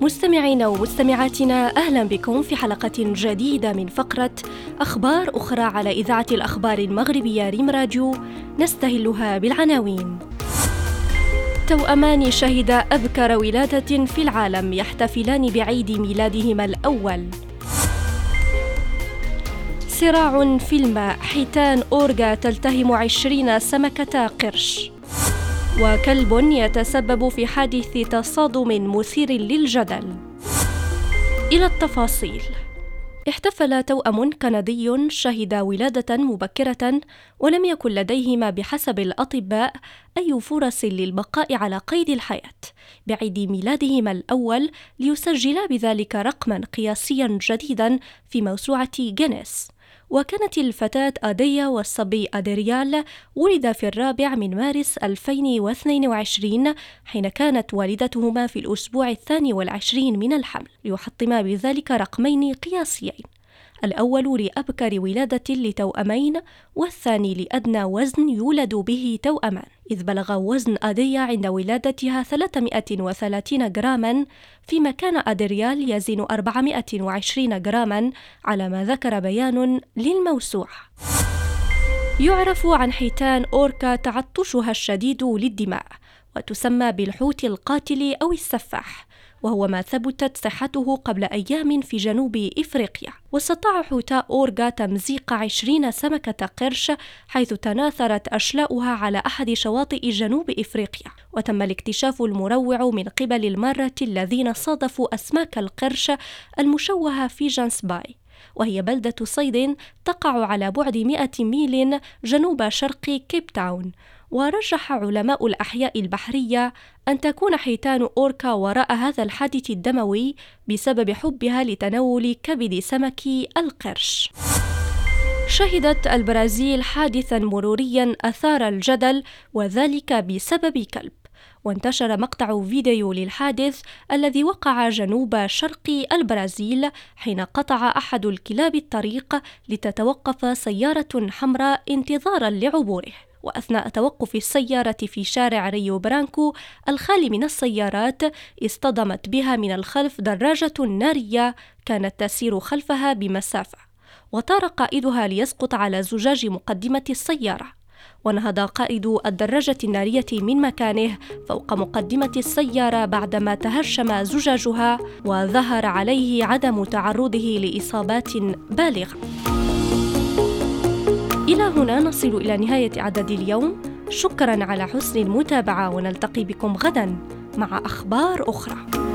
مستمعينا ومستمعاتنا أهلا بكم في حلقة جديدة من فقرة أخبار أخرى على إذاعة الأخبار المغربية ريم راديو نستهلها بالعناوين. توأمان شهد أبكر ولادة في العالم يحتفلان بعيد ميلادهما الأول. صراع في الماء حيتان أورغا تلتهم عشرين سمكة قرش. وكلب يتسبب في حادث تصادم مثير للجدل. إلى التفاصيل. احتفل توأم كندي شهد ولادة مبكرة ولم يكن لديهما بحسب الأطباء أي فرص للبقاء على قيد الحياة. بعيد ميلادهما الأول ليسجلا بذلك رقما قياسيا جديدا في موسوعة جينيس. وكانت الفتاة أديا والصبي أدريال ولد في الرابع من مارس 2022 حين كانت والدتهما في الأسبوع الثاني والعشرين من الحمل ليحطما بذلك رقمين قياسيين. الأول لأبكر ولادة لتوأمين والثاني لأدنى وزن يولد به توأمان. إذ بلغ وزن أديا عند ولادتها 330 جراما فيما كان أدريال يزن 420 جراما على ما ذكر بيان للموسوعة. يعرف عن حيتان أوركا تعطشها الشديد للدماء وتسمى بالحوت القاتل أو السفاح. وهو ما ثبتت صحته قبل أيام في جنوب إفريقيا. واستطاع حوتاء أورغا تمزيق عشرين سمكة قرش حيث تناثرت أشلاؤها على أحد شواطئ جنوب إفريقيا. وتم الاكتشاف المروع من قبل المارة الذين صادفوا أسماك القرش المشوهة في جانس باي وهي بلدة صيد تقع على بعد 100 ميل جنوب شرق كيب تاون. ورجح علماء الأحياء البحرية أن تكون حيتان أوركا وراء هذا الحادث الدموي بسبب حبها لتناول كبد سمك القرش. شهدت البرازيل حادثا مروريا أثار الجدل وذلك بسبب كلب. وانتشر مقطع فيديو للحادث الذي وقع جنوب شرق البرازيل حين قطع أحد الكلاب الطريق لتتوقف سيارة حمراء انتظارا لعبوره وأثناء توقف السيارة في شارع ريو برانكو الخالي من السيارات اصطدمت بها من الخلف دراجة نارية كانت تسير خلفها بمسافة وطار قائدها ليسقط على زجاج مقدمة السيارة ونهض قائد الدراجة النارية من مكانه فوق مقدمة السيارة بعدما تهشم زجاجها وظهر عليه عدم تعرضه لإصابات بالغة. إلى هنا نصل إلى نهاية عدد اليوم. شكرا على حسن المتابعة ونلتقي بكم غدا مع أخبار أخرى.